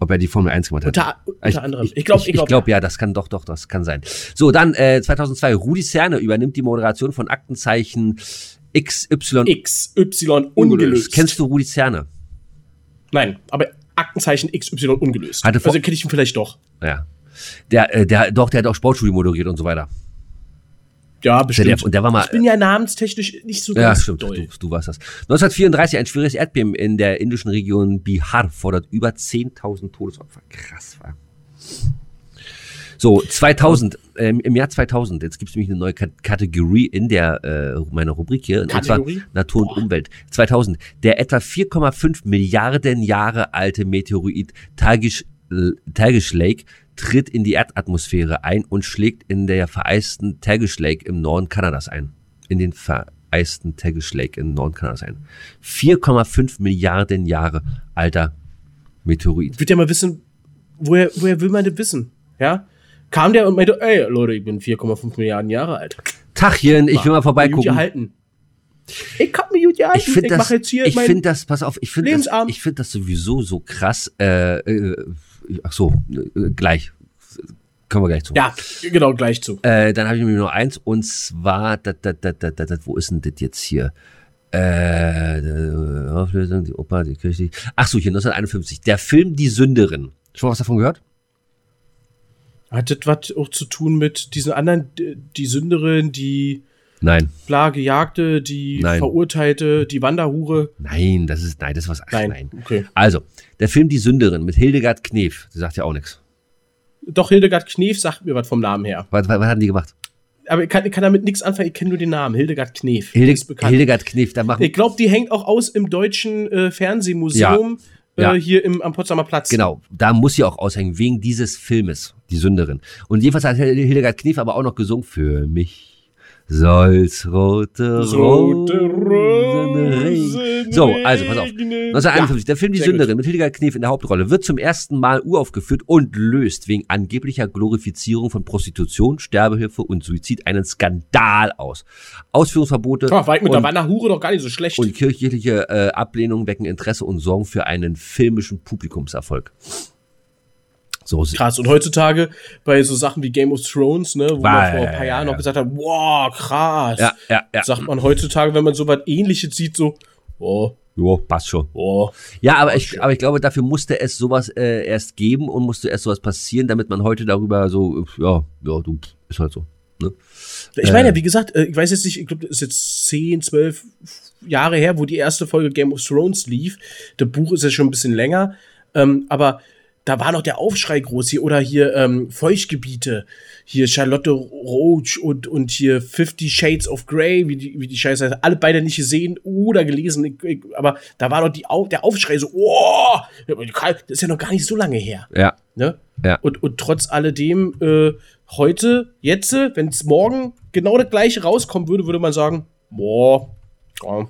Ob er die Formel 1 gemacht hat. Unter, unter ich, anderem. Ich, glaube, ich, ich glaub, ja, das kann doch, doch, das kann sein. So, dann äh, 2002, Rudi Cerne übernimmt die Moderation von Aktenzeichen XY XY ungelöst. Kennst du Rudi Cerne? Nein, aber Aktenzeichen XY ungelöst. Hatte vor- also kenne ich ihn vielleicht doch. Ja. Der, äh, der, doch, der hat auch Sportstudio moderiert und so weiter. Ja, bestimmt. Der- und der war mal- ich bin ja namenstechnisch nicht so Ja, ganz stimmt, du, doll. du warst das. 1934, ein schweres Erdbeben in der indischen Region Bihar fordert über 10.000 Todesopfer. Krass, war. So, 2000, ähm, im Jahr 2000, jetzt gibt es nämlich eine neue Kat Kategorie in der, äh, meiner Rubrik hier, und Kategorie? zwar Natur und Umwelt. 2000, der etwa 4,5 Milliarden Jahre alte Meteorit Tagish, äh, Tagish Lake tritt in die Erdatmosphäre ein und schlägt in der vereisten Tagish Lake im Norden Kanadas ein. In den vereisten Tagish Lake im Norden Kanadas ein. 4,5 Milliarden Jahre alter Meteorit. Ich würde ja mal wissen, woher, woher will man das wissen? Ja? Kam der und meinte, ey, Leute, ich bin 4,5 Milliarden Jahre alt. Tachchen, ich will mal vorbeigucken. Ich hab mich gut gehalten. Ich finde das, mache jetzt hier ich finde das, pass auf, ich finde das, ich finde das sowieso so krass. Äh, äh, ach so, äh, gleich kommen wir gleich zu. Ja, genau, gleich zu. Äh, dann habe ich mir nur eins und zwar, dat, dat, dat, dat, dat, wo ist denn das jetzt hier? Äh, Auflösung, die Oper, die Kirche. Ach so, hier 1951. Der Film Die Sünderin. Schon was davon gehört? Hat das was auch zu tun mit diesen anderen, die Sünderin, die Nein, bla Gejagte, die Nein. Verurteilte, die Wanderhure? nein, das ist, nein, das ist was. Ach, Nein. nein. Okay. Also, der Film Die Sünderin mit Hildegard Knef. Die sagt ja auch nichts. Doch, Hildegard Knef sagt mir was vom Namen her. Was, was, was haben die gemacht? Aber ich kann, ich kann damit nichts anfangen, ich kenne nur den Namen. Hildegard Knef. Hilde. Hildegard Knef, da machen Ich glaube, die hängt auch aus im deutschen äh, Fernsehmuseum Ja. Äh, Ja. hier im, am Potsdamer Platz. Genau, da muss sie auch aushängen, wegen dieses Filmes, die Sünderin. Und jedenfalls hat Hildegard Knef aber auch noch gesungen, für mich soll's rote, Rote Rosen. So, also pass auf. regnen. 1951, der Film Die. Sünderin mit Hildegard Knef in der Hauptrolle wird zum ersten Mal uraufgeführt und löst wegen angeblicher Glorifizierung von Prostitution, Sterbehilfe und Suizid einen Skandal aus. Ausführungsverbote Ah, war ich mit der und, Wanderhure doch gar nicht so schlecht. und kirchliche äh, Ablehnung wecken Interesse und sorgen für einen filmischen Publikumserfolg. So, Krass. Und heutzutage bei so Sachen wie Game of Thrones, ne, wo War- man vor ein paar Jahren noch gesagt hat, wow, krass. ja, ja, ja. Sagt man heutzutage, wenn man so was ähnliches sieht, so, oh, Jo, passt schon. oh. Ja, aber ich, aber ich glaube, dafür musste es sowas äh, erst geben und musste erst sowas passieren, damit man heute darüber so, äh, ja, ja, du, ist halt so. Ne? Ich meine ja, wie gesagt, äh, ich weiß jetzt nicht, ich glaube, das ist jetzt 10, 12 Jahre her, wo die erste Folge Game of Thrones lief. Das Buch ist ja schon ein bisschen länger, ähm, aber da war noch der Aufschrei groß hier oder hier ähm, Feuchtgebiete, hier Charlotte Roach und, und hier Fifty Shades of Grey, wie die, wie die Scheiße heißt, alle beide nicht gesehen oder gelesen, ich, ich, aber da war noch die, Au- der Aufschrei so, oh, das ist ja noch gar nicht so lange her. Ja, Ne? Ja. Und, und trotz alledem, äh, heute, jetzt, wenn es morgen genau das gleiche rauskommen würde, würde man sagen, boah, ja,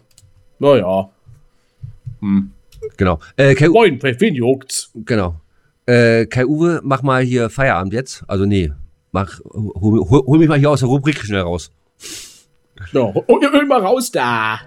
naja, genau. Äh, moin, wen juckt's? genau. Äh, Kai Uwe, mach mal hier Feierabend jetzt. Also nee, mach, hol, hol, hol mich mal hier aus der Rubrik schnell raus. Ja, ihr will mal raus da.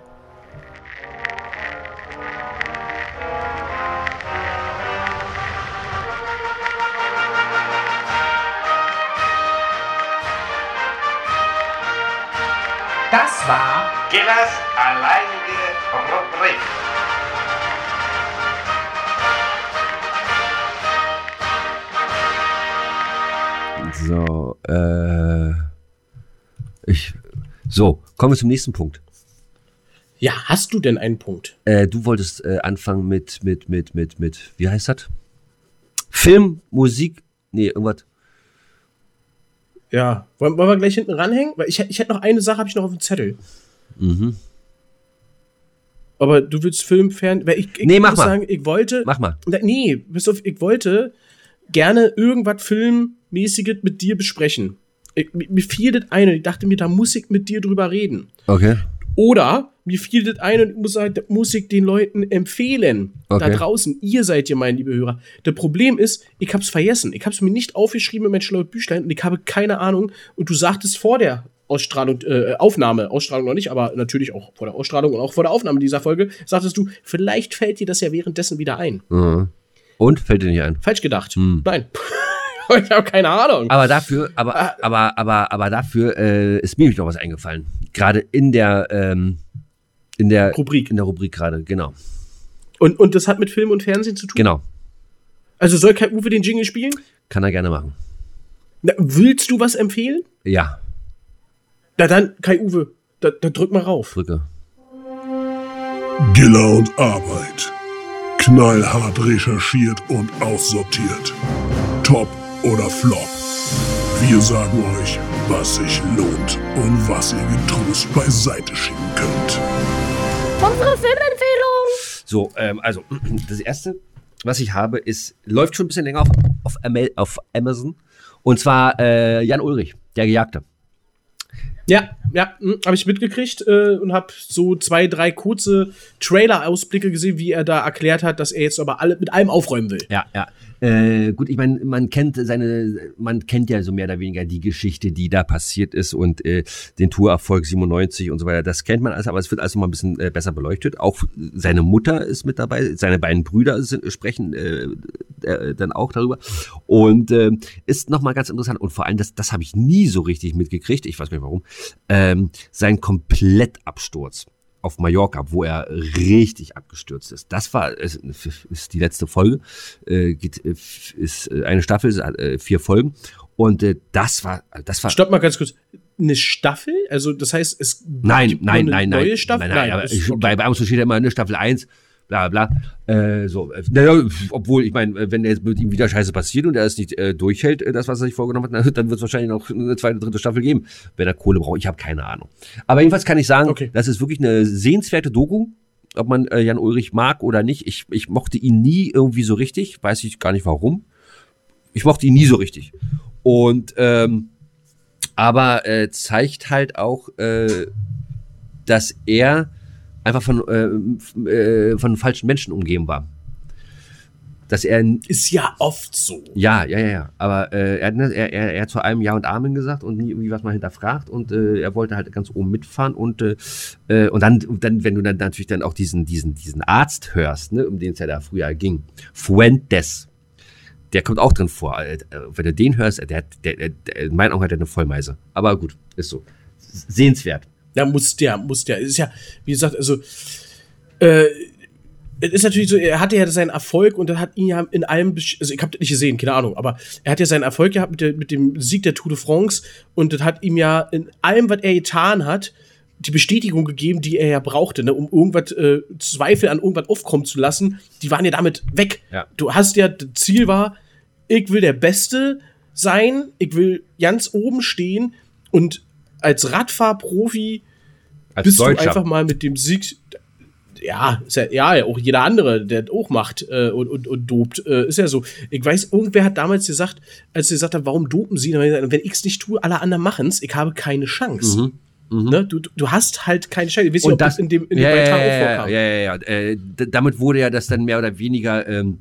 Das war Gillers alleinige Rubrik. So, äh, ich, so, kommen wir zum nächsten Punkt. Ja, hast du denn einen Punkt? Äh, du wolltest äh, anfangen mit, mit, mit, mit, mit, wie heißt das? Film, Musik, nee, irgendwas. Ja, wollen, wollen wir gleich hinten ranhängen? Weil ich, ich hätte noch eine Sache, habe ich noch auf dem Zettel. Mhm. Aber du willst Film, Fern... Weil ich, ich Nee, mach muss mal. sagen, ich wollte... Mach mal. Nee, pass auf, ich wollte gerne irgendwas Filmmäßiges mit dir besprechen. Ich, mir mir fiel das ein und ich dachte mir, da muss ich mit dir drüber reden. Okay. Oder mir fiel das ein und ich muss, sagen, das muss ich den Leuten empfehlen. Da Okay. draußen, ihr seid ja meine liebe Hörer. Das Problem ist, ich hab's vergessen. Ich hab's mir nicht aufgeschrieben in mein schlaues Büchlein und ich habe keine Ahnung. Und du sagtest vor der Ausstrahlung, äh, Aufnahme, Ausstrahlung noch nicht, aber natürlich auch vor der Ausstrahlung und auch vor der Aufnahme dieser Folge, sagtest du, vielleicht fällt dir das ja währenddessen wieder ein. Mhm. Und fällt dir nicht ein. Falsch gedacht. Hm. Nein. (laughs) ich habe keine Ahnung. Aber dafür, aber, Ah. aber, aber, aber dafür äh, ist mir nämlich noch was eingefallen. Gerade in der, ähm, in der Rubrik. In der Rubrik gerade, genau. Und, und das hat mit Film und Fernsehen zu tun? Genau. Also soll Kai Uwe den Jingle spielen? Kann er gerne machen. Na, willst du was empfehlen? Ja, Na dann, Kai Uwe, da, da drück mal rauf. drücke. Giller und Arbeit. Knallhart recherchiert und aussortiert. Top oder Flop. Wir sagen euch, was sich lohnt und was ihr getrost beiseite schieben könnt. Unsere Filmempfehlung. So, ähm, also, (clears throat) das erste, was ich habe, ist, läuft schon ein bisschen länger auf, auf, auf Amazon. Und zwar äh, Jan Ulrich, der Gejagte. Ja, ja, habe ich mitgekriegt äh, und habe so zwei, drei kurze Trailer-Ausblicke gesehen, wie er da erklärt hat, dass er jetzt aber alle mit allem aufräumen will. Ja, ja. Äh, gut, ich meine, man kennt seine, man kennt ja so mehr oder weniger die Geschichte, die da passiert ist und äh, den Tourerfolg 97 und so weiter. Das kennt man alles, aber es wird alles noch mal ein bisschen äh, besser beleuchtet. Auch seine Mutter ist mit dabei, seine beiden Brüder sind, sprechen äh, äh, dann auch darüber und äh, ist noch mal ganz interessant und vor allem das, das habe ich nie so richtig mitgekriegt. Ich weiß nicht warum. Ähm, sein Komplettabsturz auf Mallorca, wo er richtig abgestürzt ist. Das war ist, ist die letzte Folge, äh, geht, äh, ist äh, eine Staffel, ist, äh, vier Folgen und äh, das war das war Stopp mal ganz kurz. Eine Staffel? Also, das heißt, es nein gibt nein nein eine nein neue Staffel? nein, nein, aber ist ich, okay. bei bei uns steht ja immer eine Staffel 1 bla bla. Äh, so äh, naja, obwohl ich meine äh, wenn jetzt mit ihm wieder Scheiße passiert und er es nicht äh, durchhält äh, das was er sich vorgenommen hat (laughs) dann wird es wahrscheinlich noch eine zweite dritte Staffel geben. Wenn er Kohle braucht ich habe keine Ahnung. Aber jedenfalls kann ich sagen Okay. das ist wirklich eine sehenswerte Doku. Ob man äh, Jan Ulrich mag oder nicht ich ich mochte ihn nie irgendwie so richtig weiß ich gar nicht warum. Ich mochte ihn nie so richtig. Und ähm, aber äh, zeigt halt auch äh, dass er einfach von, äh, äh, von falschen Menschen umgeben war. Dass er, Ist ja oft so. ja, ja, ja, ja, aber äh, er, hat ne- er, er, er hat zu einem Ja und Amen gesagt und nie irgendwie was mal hinterfragt und äh, er wollte halt ganz oben mitfahren und, äh, äh, und dann, dann, wenn du dann natürlich dann auch diesen, diesen, diesen Arzt hörst, ne, um den es ja da früher ging, Fuentes, der kommt auch drin vor. Äh, Wenn du den hörst, der, der, der, der in meinen Augen hat er eine Vollmeise. Aber gut, ist so. Sehenswert. Ja, muss der, muss der. Ist ja, wie gesagt, also, äh, es ist natürlich so, er hatte ja seinen Erfolg und er hat ihn ja in allem, also ich habe das nicht gesehen, keine Ahnung, aber er hat ja seinen Erfolg gehabt mit, der, mit dem Sieg der Tour de France und das hat ihm ja in allem, was er getan hat, die Bestätigung gegeben, die er ja brauchte, ne, um irgendwas, äh, Zweifel an irgendwas aufkommen zu lassen, die waren ja damit weg. Ja. Du hast ja, das Ziel war, ich will der Beste sein, ich will ganz oben stehen und als Radfahrprofi Als bist du Deutscher. einfach mal mit dem Sieg. Ja, ist ja, ja, auch jeder andere, der auch macht äh, und, und, und dopt, äh, ist ja so. Ich weiß, irgendwer hat damals gesagt, als sie gesagt haben, warum dopen sie? Gesagt, Wenn ich es nicht tue, alle anderen machen es, ich habe keine Chance. Ne? Du, du- du hast halt keine Chance. Ich weiß nicht, ob das in dem, in dem ja, Beitrag ja, auch ja, vorkam. ja, ja, ja. Äh, damit wurde ja das dann mehr oder weniger ähm,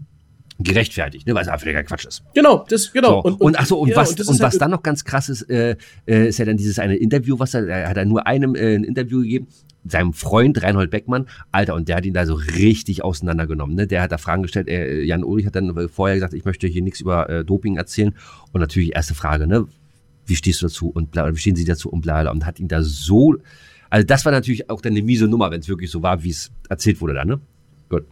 gerechtfertigt, ne, weil es einfach völliger Quatsch ist. Genau, das, genau. So. Und, ach so, und ja, was, und was halt- dann noch ganz krass ist, äh, äh, ist ja dann dieses eine Interview, was er, er hat er nur einem äh, ein Interview gegeben, seinem Freund Reinhold Beckmann, Alter, und der hat ihn da so richtig auseinandergenommen. Ne? Der hat da Fragen gestellt, äh, Jan Ulrich hat dann vorher gesagt, ich möchte hier nichts über äh, Doping erzählen. Und natürlich erste Frage, ne? Wie stehst du dazu und bla, wie stehen sie dazu und bla, bla und hat ihn da so, also das war natürlich auch dann eine miese Nummer, wenn es wirklich so war, wie es erzählt wurde da, ne? Gut.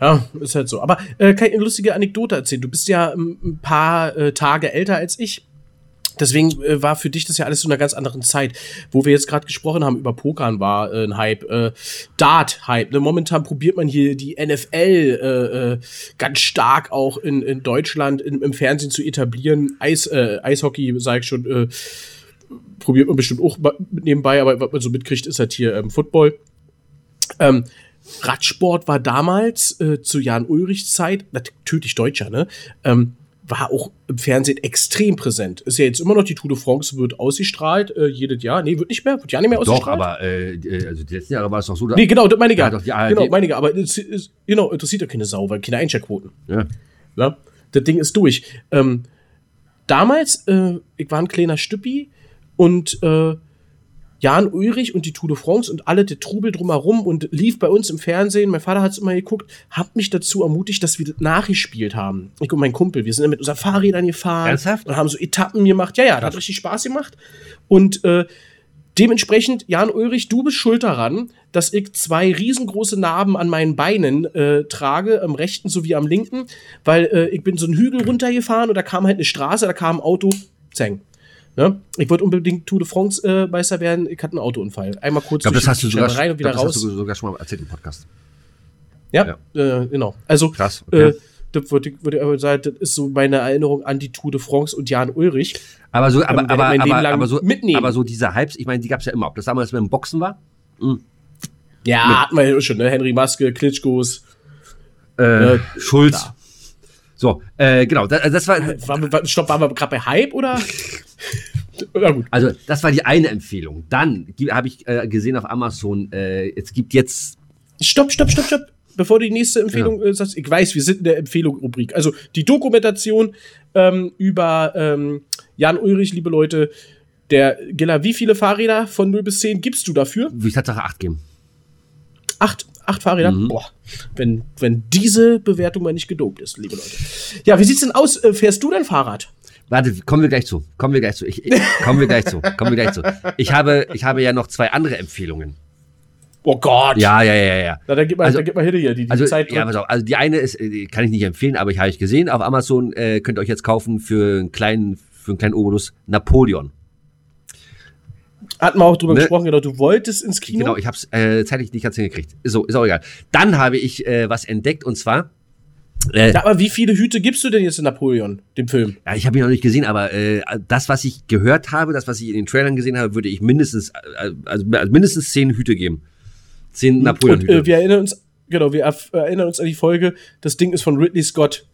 Ja, ist halt so. Aber äh, kann ich eine lustige Anekdote erzählen? Du bist ja ähm, ein paar äh, Tage älter als ich. Deswegen äh, war für dich das ja alles zu einer ganz anderen Zeit. Wo wir jetzt gerade gesprochen haben über Pokern war äh, ein Hype, äh, Dart-Hype. Ne? Momentan probiert man hier die NFL äh, äh, ganz stark auch in, in Deutschland in, im Fernsehen zu etablieren. Eis, äh, Eishockey, sage ich schon, äh, probiert man bestimmt auch nebenbei, aber was man so mitkriegt, ist halt hier ähm, Football. Ähm, Radsport war damals äh, zu Jan Ulrichs Zeit, natürlich Deutscher, ne? Ähm, war auch im Fernsehen extrem präsent. Ist ja jetzt immer noch die Tour de France, wird ausgestrahlt, äh, jedes Jahr. Nee, wird nicht mehr, wird ja nicht mehr ausgestrahlt. Doch, aber äh, äh, also die letzten Jahre war es doch so. Da nee, genau, das meine ich ja. Doch die ARD. Genau, meine ich aber es, es, genau, interessiert ja keine Sau, weil keine Einschaltquoten. Ja. ja. Das Ding ist durch. Ähm, damals, äh, ich war ein kleiner Stüppi und äh, Jan Ulrich und die Tour de France und alle der Trubel drumherum und lief bei uns im Fernsehen. Mein Vater hat es immer geguckt, hat mich dazu ermutigt, dass wir das nachgespielt haben. Ich und mein Kumpel, wir sind dann mit unseren Fahrrädern gefahren Ernsthaft? und haben so Etappen gemacht. Ja, ja, das hat richtig Spaß gemacht. Und äh, dementsprechend, Jan Ulrich, du bist schuld daran, dass ich zwei riesengroße Narben an meinen Beinen äh, trage, am rechten sowie am linken, weil äh, ich bin so einen Hügel runtergefahren und da kam halt eine Straße, da kam ein Auto, zeng. Ne? Ich wollte unbedingt Tour de France äh, Meister werden. Ich hatte einen Autounfall. Einmal kurz Ich glaube, das hast du sogar, rein und wieder glaub, das raus. hast du sogar schon mal erzählt im Podcast. ja, Äh, genau. Also, Krass, okay. äh, das würde ich, würd ich aber sagen, das ist so meine Erinnerung an die Tour de France und Jan Ulrich. Aber so, aber, Ähm, aber, aber, lang aber, so, mitnehmen. aber so diese Hypes, ich meine, die gab es ja immer. Ob das damals beim Boxen war? Ja, hatten wir ja schon, ne? Henry Maske, Klitschkos. Äh, Äh, Schulz. da. So, äh, genau, das, das war, Waren wir, stopp, waren wir gerade bei Hype oder? (laughs) Na gut. also das war die eine Empfehlung. Dann habe ich äh, gesehen auf Amazon, äh, es gibt jetzt Stopp, stopp, stopp, stopp. Bevor du die nächste Empfehlung äh, sagst, ich weiß, wir sind in der Empfehlung-Rubrik. Also die Dokumentation ähm, über ähm, Jan Ulrich, liebe Leute, der Giller, wie viele Fahrräder von 0 bis 10 gibst du dafür? würde ich Tatsache 8 geben. Acht, acht Fahrräder? Mhm. Boah, wenn, wenn diese Bewertung mal nicht gedopt ist, liebe Leute. Ja, wie sieht's denn aus? Äh, Fährst du dein Fahrrad? Warte, kommen wir gleich zu. Kommen wir gleich zu. Ich, ich, kommen wir gleich zu. Kommen wir gleich zu. Ich habe, ich habe ja noch zwei andere Empfehlungen. Oh Gott. Ja, ja, ja, ja. Na, dann gib mal, Also- dann gib mal hin hier, die, die Also, Zeit. ja, pass auf, also die eine ist, äh, kann ich nicht empfehlen, aber ich habe ich gesehen auf Amazon, äh, könnt ihr euch jetzt kaufen für einen kleinen, für einen kleinen Obolus Napoleon. Hatten wir auch drüber Ne? gesprochen, genau. Du wolltest ins Kino. Genau, ich habe es äh, zeitlich nicht ganz hingekriegt. So, ist auch egal. Dann habe ich äh, was entdeckt und zwar, äh, Ja, aber wie viele Hüte gibst du denn jetzt in Napoleon, dem Film? ja, ich habe ihn noch nicht gesehen, aber äh, das, was ich gehört habe, das, was ich in den Trailern gesehen habe, würde ich mindestens, äh, also mindestens zehn Hüte geben. Zehn Napoleon-Hüte. äh, wir erinnern uns, genau, wir erinnern uns an die Folge, das Ding ist von Ridley Scott,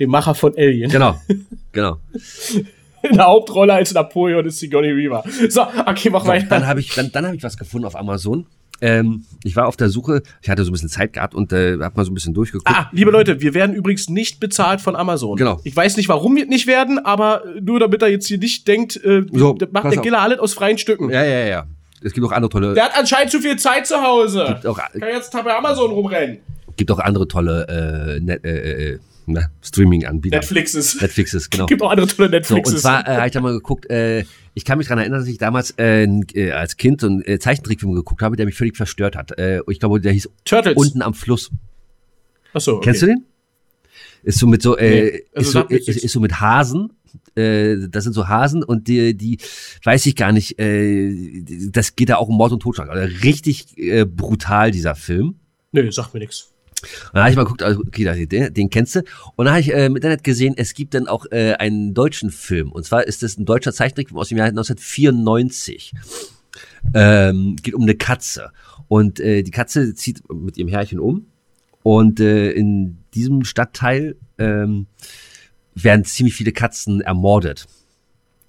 dem Macher von Alien. genau, (laughs) genau. In der Hauptrolle als Napoleon ist Sigourney Weaver. So, okay, mach So, weiter. dann habe ich, dann, dann hab ich was gefunden auf Amazon. Ähm, ich war auf der Suche, ich hatte so ein bisschen Zeit gehabt und äh, habe mal so ein bisschen durchgeguckt. Ah, liebe Leute, wir werden übrigens nicht bezahlt von Amazon. Genau. Ich weiß nicht, warum wir nicht werden, aber äh, nur damit er jetzt hier nicht denkt, äh, So, das macht der auf. Giller alles aus freien Stücken. Ja, ja, ja. Es gibt auch andere tolle, Der hat anscheinend zu viel Zeit zu Hause. gibt auch, Kann jetzt bei Amazon rumrennen. gibt auch andere tolle äh, Net, äh, äh, na, Streaming-Anbieter. Netflixes. Netflixes, genau. (laughs) Gibt auch andere tolle So, Netflixes. und zwar äh, habe ich da mal geguckt, äh, ich kann mich dran erinnern, dass ich damals äh, äh, als Kind so einen äh, Zeichentrickfilm geguckt habe, der mich völlig verstört hat. Äh, ich glaube, der hieß Turtles. Unten am Fluss. Achso, okay. Kennst du den? Ist so mit so, äh, Nee, also ist, so ist, ist so mit Hasen. Äh, das sind so Hasen und die, die weiß ich gar nicht, äh, das geht da auch um Mord und Totschlag. Also richtig äh, brutal, dieser Film. Nö, sagt mir nichts. Und dann habe ich mal geguckt, also, okay, da- den, den kennst du. Und dann habe ich äh, im Internet gesehen, es gibt dann auch äh, einen deutschen Film. Und zwar ist es ein deutscher Zeichentrickfilm aus dem Jahr 1994. Ähm, geht um eine Katze. Und äh, die Katze zieht mit ihrem Herrchen um. Und äh, in diesem Stadtteil ähm, werden ziemlich viele Katzen ermordet.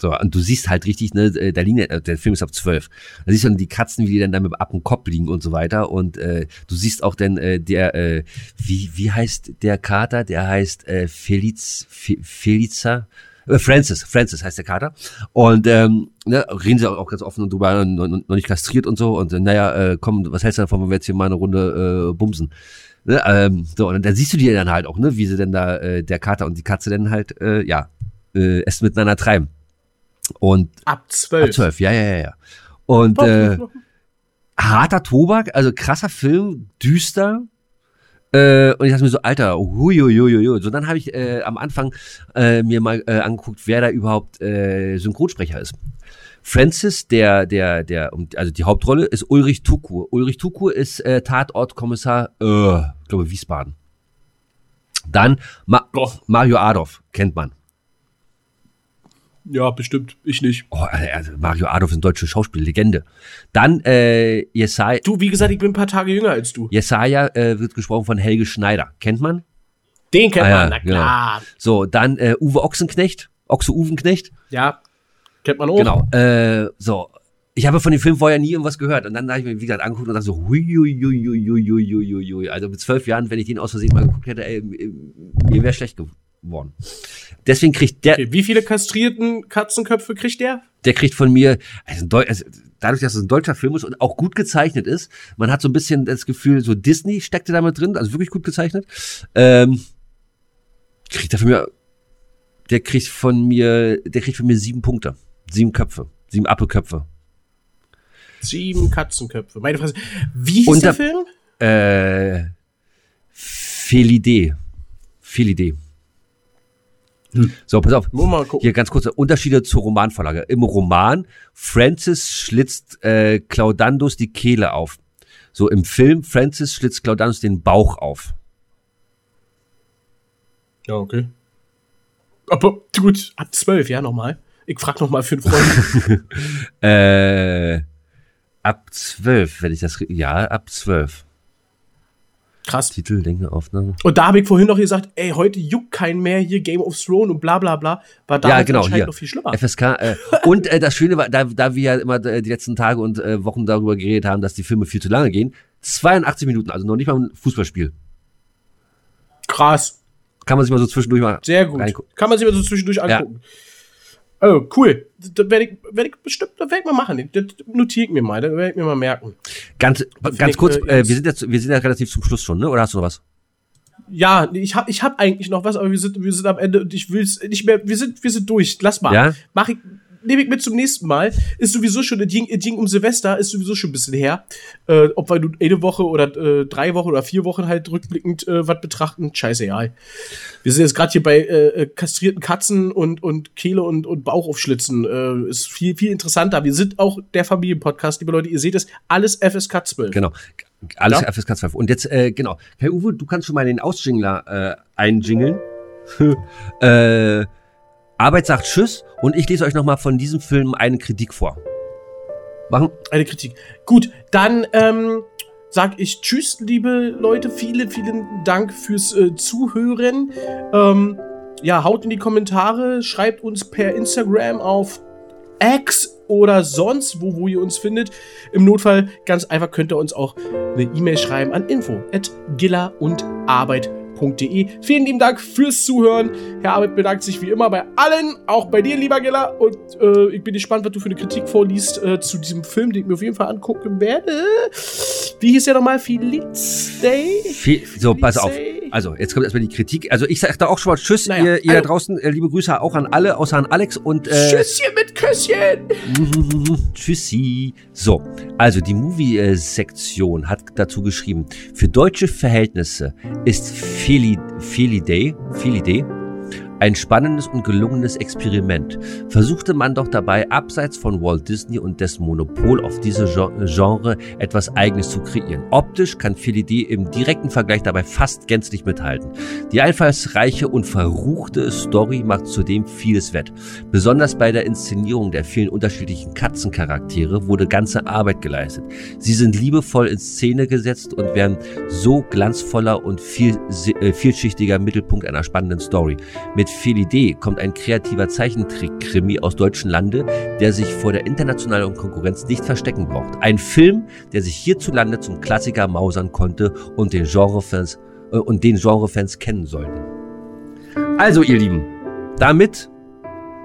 So, und du siehst halt richtig, ne, äh, der Linie, äh, der Film ist ab zwölf. Da siehst du dann die Katzen, wie die dann damit ab dem Kopf liegen und so weiter. Und äh, du siehst auch dann äh, der, äh, wie, wie heißt der Kater? Der heißt äh, Feliz, Fe, Feliza, äh, Francis, Francis heißt der Kater. Und ähm, ne, reden sie auch, ganz offen und drüber, noch, nicht kastriert und so. Und naja, äh, komm, was hältst du davon, wenn wir jetzt hier mal eine Runde äh, bumsen? Ne, ähm, so, und dann siehst du die dann halt auch, ne, wie sie denn da, äh, der Kater und die Katze dann halt, äh, ja, äh, es miteinander treiben. Und Ab zwölf. ab 12, ja, ja, ja, ja. Und äh, harter Tobak, also krasser Film, düster, Äh, und ich dachte mir so, Alter, huiuiuiui. So, dann habe ich äh, am Anfang äh, mir mal äh, angeguckt, wer da überhaupt äh, Synchronsprecher ist. Francis, der, der, der, also die Hauptrolle ist Ulrich Tukur. Ulrich Tukur ist äh, Tatortkommissar, äh, ich glaube Wiesbaden. Dann Ma. Mario Adolf, kennt man. Ja, bestimmt. Ich nicht. Oh, also, also Mario Adolf ist eine deutsche Schauspiellegende. Dann äh, Jesaja. Du, wie gesagt, ich bin ein paar Tage jünger als du. Jesaja äh, wird gesprochen von Helge Schneider. Kennt man? Den kennt ah, ja, man, na genau. klar. Genau. So, dann äh, Uwe Ochsenknecht. Ochse Uwenknecht. Ja, kennt man auch. Genau. Äh, so, ich habe von dem Film vorher nie irgendwas gehört. Und dann habe ich mir, wie gesagt, angeguckt und dachte so, huiuiuiuiuiuiuiuiuiuiui. Also mit zwölf Jahren, wenn ich den aus Versehen mal geguckt hätte, ey, mir wäre schlecht geworden. Deswegen kriegt der, Okay, wie viele kastrierten Katzenköpfe kriegt der? der kriegt von mir, also, also dadurch, dass es ein deutscher Film ist und auch gut gezeichnet ist, man hat so ein bisschen das Gefühl, so Disney steckte da mit drin, also wirklich gut gezeichnet, ähm, kriegt er von mir, der kriegt von mir, der kriegt von mir sieben Punkte, sieben Köpfe, sieben Appelköpfe. Sieben Katzenköpfe. Meine Fresse. Wie hieß Und der da- Film? Äh, Felidee. Felidee. So, pass auf. Hier ganz kurze Unterschiede zur Romanvorlage. Im Roman, Francis schlitzt äh, Claudandus die Kehle auf. So im Film, Francis schlitzt Claudandus den Bauch auf. Ja, okay. Aber gut, ab zwölf, ja, nochmal. Ich frag nochmal für einen Freund. (laughs) Äh, ab zwölf, wenn ich das... Ja, ab zwölf. Krass. Titel, Länge, Aufnahme. Und da habe ich vorhin noch gesagt, ey, heute juckt kein mehr hier Game of Thrones und bla bla bla. War damals Ja, genau, anscheinend hier. noch viel schlimmer. FSK. Äh, (laughs) und äh, das Schöne war, da, da wir ja immer äh, die letzten Tage und äh, Wochen darüber geredet haben, dass die Filme viel zu lange gehen, 82 Minuten, also noch nicht mal ein Fußballspiel. Krass. Kann man sich mal so zwischendurch mal Sehr gut. Kann man sich mal so zwischendurch angucken. Oh, cool. Das werde ich, werd ich bestimmt, das werde ich mal machen. Das notiere ich mir mal, das werde ich mir mal merken. Ganz, ganz ich, kurz, äh, äh, wir sind jetzt, wir sind ja relativ zum Schluss schon, ne? Oder hast du noch was? Ja, ich habe ich hab eigentlich noch was, aber wir sind, wir sind am Ende und ich will es nicht mehr. Wir sind, wir sind durch. Lass mal. Ja? Mach ich, nehme ich mit zum nächsten Mal. Ist sowieso schon, es ging, es ging um Silvester, ist sowieso schon ein bisschen her. Äh, ob wir nun eine Woche oder äh, drei Wochen oder vier Wochen halt rückblickend äh, was betrachten, scheißegal. Wir sind jetzt gerade hier bei äh, äh, kastrierten Katzen und, und Kehle und, und Bauch aufschlitzen. Äh, ist viel, viel interessanter. Wir sind auch der Familienpodcast, liebe Leute. Ihr seht es, alles FSK 12. Genau. Alles Ja. FSK 12. Und jetzt, äh, genau. Herr Uwe, du kannst schon mal den Ausjingler äh, einjingeln. (laughs) äh, Arbeit sagt Tschüss und ich lese euch nochmal von diesem Film eine Kritik vor. Machen? Eine Kritik. Gut, dann ähm, sag ich Tschüss, liebe Leute. Vielen, vielen Dank fürs äh, Zuhören. Ähm, ja, haut in die Kommentare, schreibt uns per Instagram auf X oder sonst wo, wo ihr uns findet. Im Notfall ganz einfach könnt ihr uns auch eine E-Mail schreiben an info at gilla und arbeit.de. Vielen lieben Dank fürs Zuhören. Herr Arbeit bedankt sich wie immer bei allen, auch bei dir, lieber Gilla. Und äh, ich bin gespannt, was du für eine Kritik vorliest äh, zu diesem Film, den ich mir auf jeden Fall angucken werde. Wie hieß der nochmal? Feliz Day? Viel, so, pass auf. Also, jetzt kommt erstmal die Kritik. Also, ich sag da auch schon mal Tschüss, Naja, ihr, ihr da also- draußen. Äh, liebe Grüße auch an alle, außer an Alex und äh, Tschüsschen mit Küsschen! Tschüssi. So, also die Movie-Sektion hat dazu geschrieben, für deutsche Verhältnisse ist Feli, Feliday, Feliday ein spannendes und gelungenes Experiment. Versuchte man doch dabei, abseits von Walt Disney und dessen Monopol auf diese Gen- Genre etwas Eigenes zu kreieren. Optisch kann Feliday im direkten Vergleich dabei fast gänzlich mithalten. Die einfallsreiche und verruchte Story macht zudem vieles wett. Besonders bei der Inszenierung der vielen unterschiedlichen Katzencharaktere wurde ganze Arbeit geleistet. Sie sind liebevoll in Szene gesetzt und werden so glanzvoller und viel, äh, vielschichtiger Mittelpunkt einer spannenden Story. Mit Felidee kommt ein kreativer Zeichentrick-Krimi aus deutschen Lande, der sich vor der internationalen Konkurrenz nicht verstecken braucht. Ein Film, der sich hierzulande zum Klassiker mausern konnte und den Genrefans äh, und den Genrefans kennen sollten. Also, ihr Lieben, damit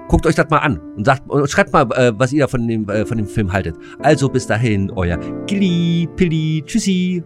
guckt euch das mal an und sagt und schreibt mal, äh, was ihr von dem, äh, von dem Film haltet. Also bis dahin, euer Gilly, Pilly, Tschüssi.